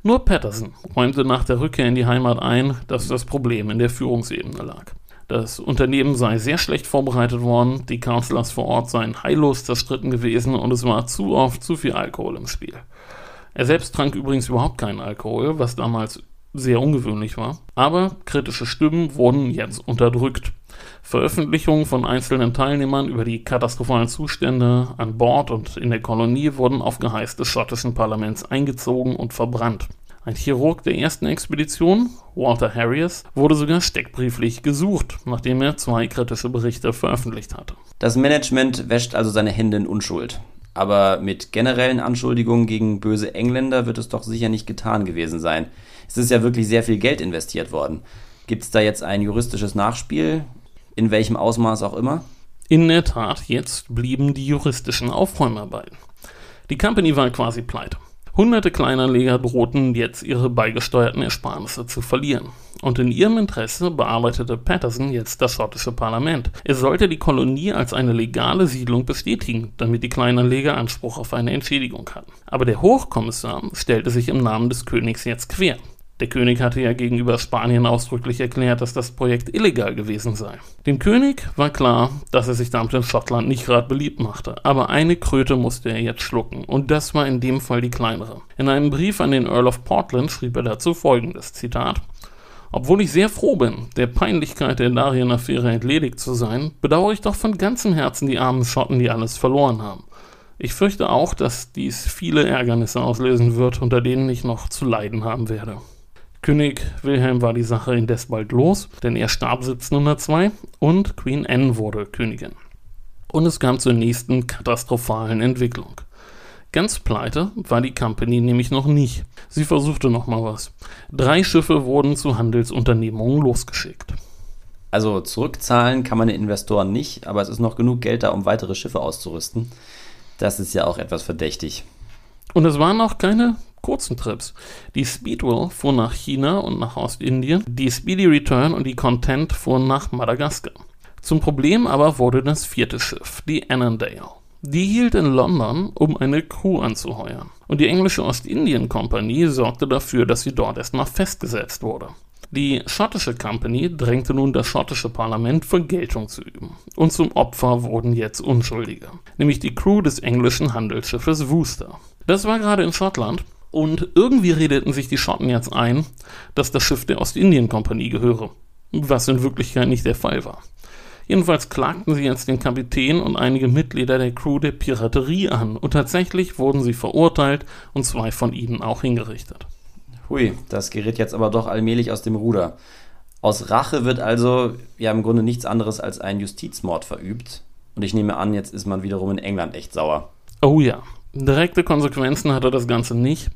Nur Patterson räumte nach der Rückkehr in die Heimat ein, dass das Problem in der Führungsebene lag. Das Unternehmen sei sehr schlecht vorbereitet worden, die Counselors vor Ort seien heillos zerstritten gewesen und es war zu oft zu viel Alkohol im Spiel. Er selbst trank übrigens überhaupt keinen Alkohol, was damals sehr ungewöhnlich war. Aber kritische Stimmen wurden jetzt unterdrückt. Veröffentlichungen von einzelnen Teilnehmern über die katastrophalen Zustände an Bord und in der Kolonie wurden auf Geheiß des schottischen Parlaments eingezogen und verbrannt. Ein Chirurg der ersten Expedition, Walter Harriers, wurde sogar steckbrieflich gesucht, nachdem er zwei kritische Berichte veröffentlicht hatte. Das Management wäscht also seine Hände in Unschuld. Aber mit generellen Anschuldigungen gegen böse Engländer wird es doch sicher nicht getan gewesen sein. Es ist ja wirklich sehr viel Geld investiert worden. Gibt es da jetzt ein juristisches Nachspiel? In welchem Ausmaß auch immer? In der Tat, jetzt blieben die juristischen Aufräumarbeiten. Die Company war quasi pleite. Hunderte Kleinanleger drohten jetzt ihre beigesteuerten Ersparnisse zu verlieren. Und in ihrem Interesse bearbeitete Patterson jetzt das schottische Parlament. Er sollte die Kolonie als eine legale Siedlung bestätigen, damit die Kleinanleger Anspruch auf eine Entschädigung hatten. Aber der Hochkommissar stellte sich im Namen des Königs jetzt quer. Der König hatte ja gegenüber Spanien ausdrücklich erklärt, dass das Projekt illegal gewesen sei. Dem König war klar, dass er sich damit in Schottland nicht gerade beliebt machte, aber eine Kröte musste er jetzt schlucken, und das war in dem Fall die kleinere. In einem Brief an den Earl of Portland schrieb er dazu folgendes Zitat obwohl ich sehr froh bin, der Peinlichkeit der Darien-Affäre entledigt zu sein, bedauere ich doch von ganzem Herzen die armen Schotten, die alles verloren haben. Ich fürchte auch, dass dies viele Ärgernisse auslösen wird, unter denen ich noch zu leiden haben werde. König Wilhelm war die Sache indes bald los, denn er starb 1702 und Queen Anne wurde Königin. Und es kam zur nächsten katastrophalen Entwicklung. Ganz pleite war die Company nämlich noch nicht. Sie versuchte noch mal was. Drei Schiffe wurden zu Handelsunternehmungen losgeschickt. Also zurückzahlen kann man den Investoren nicht, aber es ist noch genug Geld da, um weitere Schiffe auszurüsten. Das ist ja auch etwas verdächtig. Und es waren auch keine kurzen Trips. Die Speedwell fuhr nach China und nach Ostindien, die Speedy Return und die Content fuhren nach Madagaskar. Zum Problem aber wurde das vierte Schiff, die Annandale. Die hielt in London, um eine Crew anzuheuern. Und die englische Ostindien-Kompanie sorgte dafür, dass sie dort erstmal festgesetzt wurde. Die schottische Company drängte nun das schottische Parlament, Vergeltung zu üben. Und zum Opfer wurden jetzt Unschuldige, nämlich die Crew des englischen Handelsschiffes Wooster. Das war gerade in Schottland und irgendwie redeten sich die Schotten jetzt ein, dass das Schiff der Ostindien-Kompanie gehöre, was in Wirklichkeit nicht der Fall war. Jedenfalls klagten sie jetzt den Kapitän und einige Mitglieder der Crew der Piraterie an und tatsächlich wurden sie verurteilt und zwei von ihnen auch hingerichtet. Hui, das gerät jetzt aber doch allmählich aus dem Ruder. Aus Rache wird also ja im Grunde nichts anderes als ein Justizmord verübt. Und ich nehme an, jetzt ist man wiederum in England echt sauer. Oh ja, Direkte Konsequenzen hatte das Ganze nicht,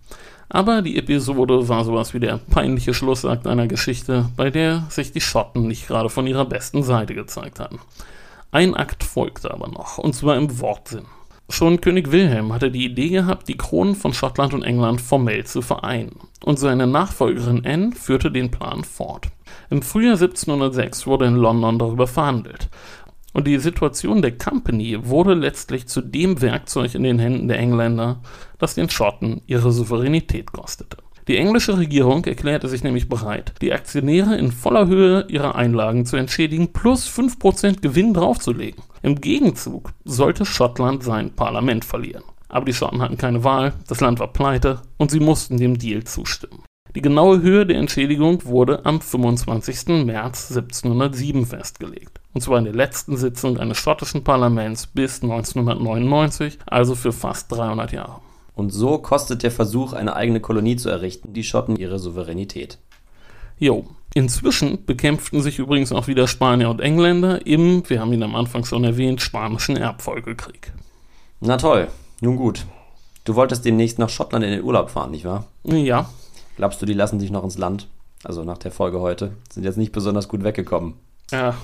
aber die Episode war sowas wie der peinliche Schlussakt einer Geschichte, bei der sich die Schotten nicht gerade von ihrer besten Seite gezeigt hatten. Ein Akt folgte aber noch, und zwar im Wortsinn. Schon König Wilhelm hatte die Idee gehabt, die Kronen von Schottland und England formell zu vereinen, und seine Nachfolgerin Anne führte den Plan fort. Im Frühjahr 1706 wurde in London darüber verhandelt, und die Situation der Company wurde letztlich zu dem Werkzeug in den Händen der Engländer, das den Schotten ihre Souveränität kostete. Die englische Regierung erklärte sich nämlich bereit, die Aktionäre in voller Höhe ihrer Einlagen zu entschädigen plus 5% Gewinn draufzulegen. Im Gegenzug sollte Schottland sein Parlament verlieren. Aber die Schotten hatten keine Wahl, das Land war pleite und sie mussten dem Deal zustimmen. Die genaue Höhe der Entschädigung wurde am 25. März 1707 festgelegt und zwar in der letzten Sitzung eines schottischen Parlaments bis 1999, also für fast 300 Jahre. Und so kostet der Versuch, eine eigene Kolonie zu errichten, die Schotten ihre Souveränität. Jo, inzwischen bekämpften sich übrigens auch wieder Spanier und Engländer im, wir haben ihn am Anfang schon erwähnt, spanischen Erbfolgekrieg. Na toll, nun gut. Du wolltest demnächst nach Schottland in den Urlaub fahren, nicht wahr? Ja. Glaubst du, die lassen dich noch ins Land? Also nach der Folge heute. Sind jetzt nicht besonders gut weggekommen. Ja.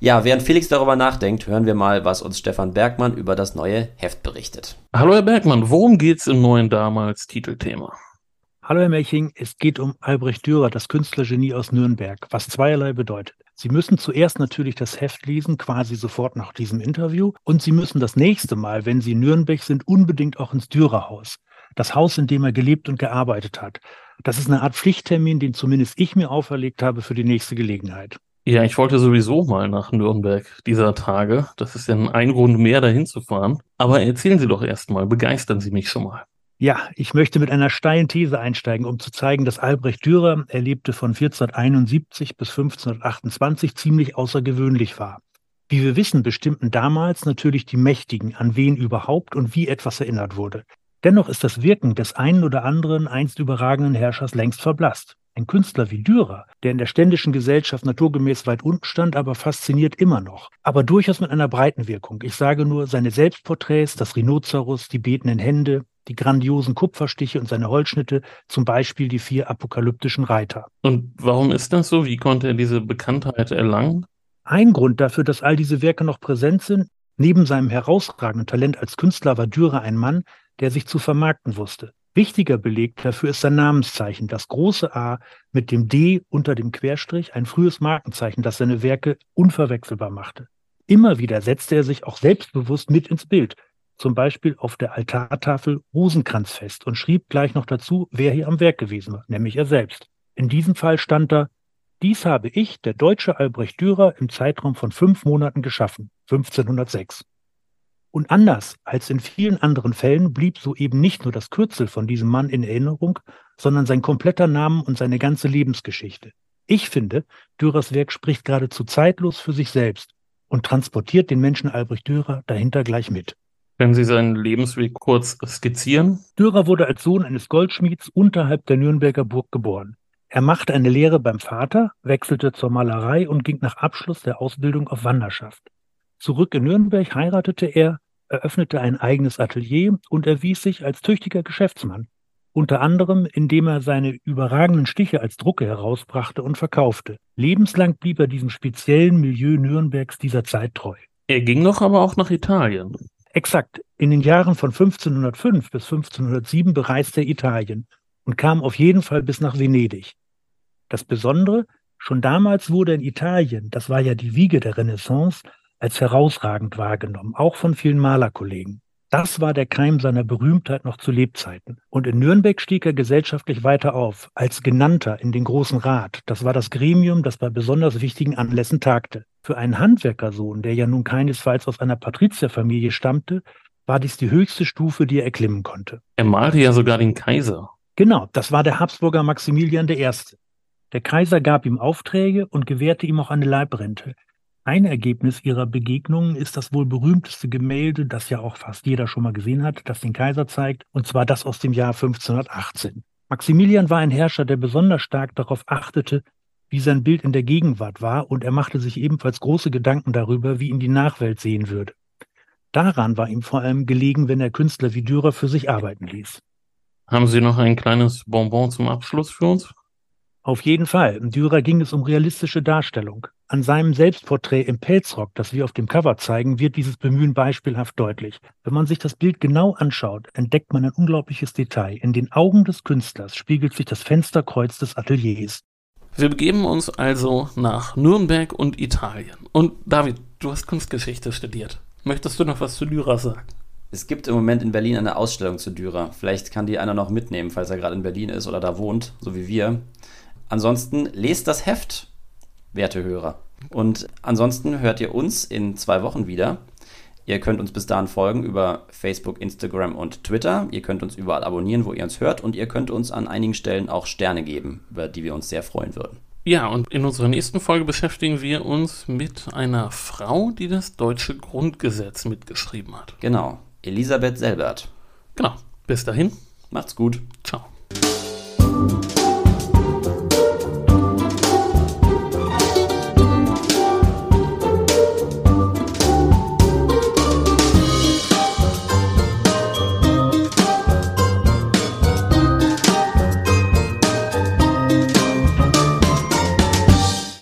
Ja, während Felix darüber nachdenkt, hören wir mal, was uns Stefan Bergmann über das neue Heft berichtet. Hallo Herr Bergmann, worum geht's im neuen damals Titelthema? Hallo Herr Melching, es geht um Albrecht Dürer, das Künstlergenie aus Nürnberg, was zweierlei bedeutet. Sie müssen zuerst natürlich das Heft lesen, quasi sofort nach diesem Interview, und Sie müssen das nächste Mal, wenn Sie in Nürnberg sind, unbedingt auch ins Dürerhaus, das Haus, in dem er gelebt und gearbeitet hat. Das ist eine Art Pflichttermin, den zumindest ich mir auferlegt habe für die nächste Gelegenheit. Ja, ich wollte sowieso mal nach Nürnberg dieser Tage. Das ist ja ein Grund mehr, dahin zu fahren. Aber erzählen Sie doch erst mal, begeistern Sie mich schon mal. Ja, ich möchte mit einer steilen These einsteigen, um zu zeigen, dass Albrecht Dürer, er lebte von 1471 bis 1528, ziemlich außergewöhnlich war. Wie wir wissen, bestimmten damals natürlich die Mächtigen, an wen überhaupt und wie etwas erinnert wurde. Dennoch ist das Wirken des einen oder anderen einst überragenden Herrschers längst verblasst. Ein Künstler wie Dürer, der in der ständischen Gesellschaft naturgemäß weit unten stand, aber fasziniert immer noch. Aber durchaus mit einer breiten Wirkung. Ich sage nur, seine Selbstporträts, das Rhinoceros, die betenden Hände, die grandiosen Kupferstiche und seine Holzschnitte, zum Beispiel die vier apokalyptischen Reiter. Und warum ist das so? Wie konnte er diese Bekanntheit erlangen? Ein Grund dafür, dass all diese Werke noch präsent sind, neben seinem herausragenden Talent als Künstler war Dürer ein Mann, der sich zu vermarkten wusste. Wichtiger Beleg dafür ist sein Namenszeichen, das große A mit dem D unter dem Querstrich, ein frühes Markenzeichen, das seine Werke unverwechselbar machte. Immer wieder setzte er sich auch selbstbewusst mit ins Bild, zum Beispiel auf der Altartafel Rosenkranzfest und schrieb gleich noch dazu, wer hier am Werk gewesen war, nämlich er selbst. In diesem Fall stand da, dies habe ich, der deutsche Albrecht Dürer, im Zeitraum von fünf Monaten geschaffen, 1506. Und anders als in vielen anderen Fällen blieb so eben nicht nur das Kürzel von diesem Mann in Erinnerung, sondern sein kompletter Name und seine ganze Lebensgeschichte. Ich finde, Dürers Werk spricht geradezu zeitlos für sich selbst und transportiert den Menschen Albrecht Dürer dahinter gleich mit. Können Sie seinen Lebensweg kurz skizzieren? Dürer wurde als Sohn eines Goldschmieds unterhalb der Nürnberger Burg geboren. Er machte eine Lehre beim Vater, wechselte zur Malerei und ging nach Abschluss der Ausbildung auf Wanderschaft. Zurück in Nürnberg heiratete er, eröffnete ein eigenes Atelier und erwies sich als tüchtiger Geschäftsmann, unter anderem indem er seine überragenden Stiche als Drucke herausbrachte und verkaufte. Lebenslang blieb er diesem speziellen Milieu Nürnbergs dieser Zeit treu. Er ging doch aber auch nach Italien. Exakt. In den Jahren von 1505 bis 1507 bereiste er Italien und kam auf jeden Fall bis nach Venedig. Das Besondere, schon damals wurde in Italien, das war ja die Wiege der Renaissance, als herausragend wahrgenommen, auch von vielen Malerkollegen. Das war der Keim seiner Berühmtheit noch zu Lebzeiten. Und in Nürnberg stieg er gesellschaftlich weiter auf, als Genannter in den Großen Rat. Das war das Gremium, das bei besonders wichtigen Anlässen tagte. Für einen Handwerkersohn, der ja nun keinesfalls aus einer Patrizierfamilie stammte, war dies die höchste Stufe, die er erklimmen konnte. Er malte ja sogar den Kaiser. Genau, das war der Habsburger Maximilian I. Der Kaiser gab ihm Aufträge und gewährte ihm auch eine Leibrente. Ein Ergebnis ihrer Begegnungen ist das wohl berühmteste Gemälde, das ja auch fast jeder schon mal gesehen hat, das den Kaiser zeigt, und zwar das aus dem Jahr 1518. Maximilian war ein Herrscher, der besonders stark darauf achtete, wie sein Bild in der Gegenwart war, und er machte sich ebenfalls große Gedanken darüber, wie ihn die Nachwelt sehen würde. Daran war ihm vor allem gelegen, wenn er Künstler wie Dürer für sich arbeiten ließ. Haben Sie noch ein kleines Bonbon zum Abschluss für uns? Auf jeden Fall. Im Dürer ging es um realistische Darstellung. An seinem Selbstporträt im Pelzrock, das wir auf dem Cover zeigen, wird dieses Bemühen beispielhaft deutlich. Wenn man sich das Bild genau anschaut, entdeckt man ein unglaubliches Detail. In den Augen des Künstlers spiegelt sich das Fensterkreuz des Ateliers. Wir begeben uns also nach Nürnberg und Italien. Und David, du hast Kunstgeschichte studiert. Möchtest du noch was zu Dürer sagen? Es gibt im Moment in Berlin eine Ausstellung zu Dürer. Vielleicht kann die einer noch mitnehmen, falls er gerade in Berlin ist oder da wohnt, so wie wir. Ansonsten lest das Heft, werte Hörer. Und ansonsten hört ihr uns in zwei Wochen wieder. Ihr könnt uns bis dahin folgen über Facebook, Instagram und Twitter. Ihr könnt uns überall abonnieren, wo ihr uns hört. Und ihr könnt uns an einigen Stellen auch Sterne geben, über die wir uns sehr freuen würden. Ja, und in unserer nächsten Folge beschäftigen wir uns mit einer Frau, die das deutsche Grundgesetz mitgeschrieben hat. Genau, Elisabeth Selbert. Genau. Bis dahin. Macht's gut. Ciao.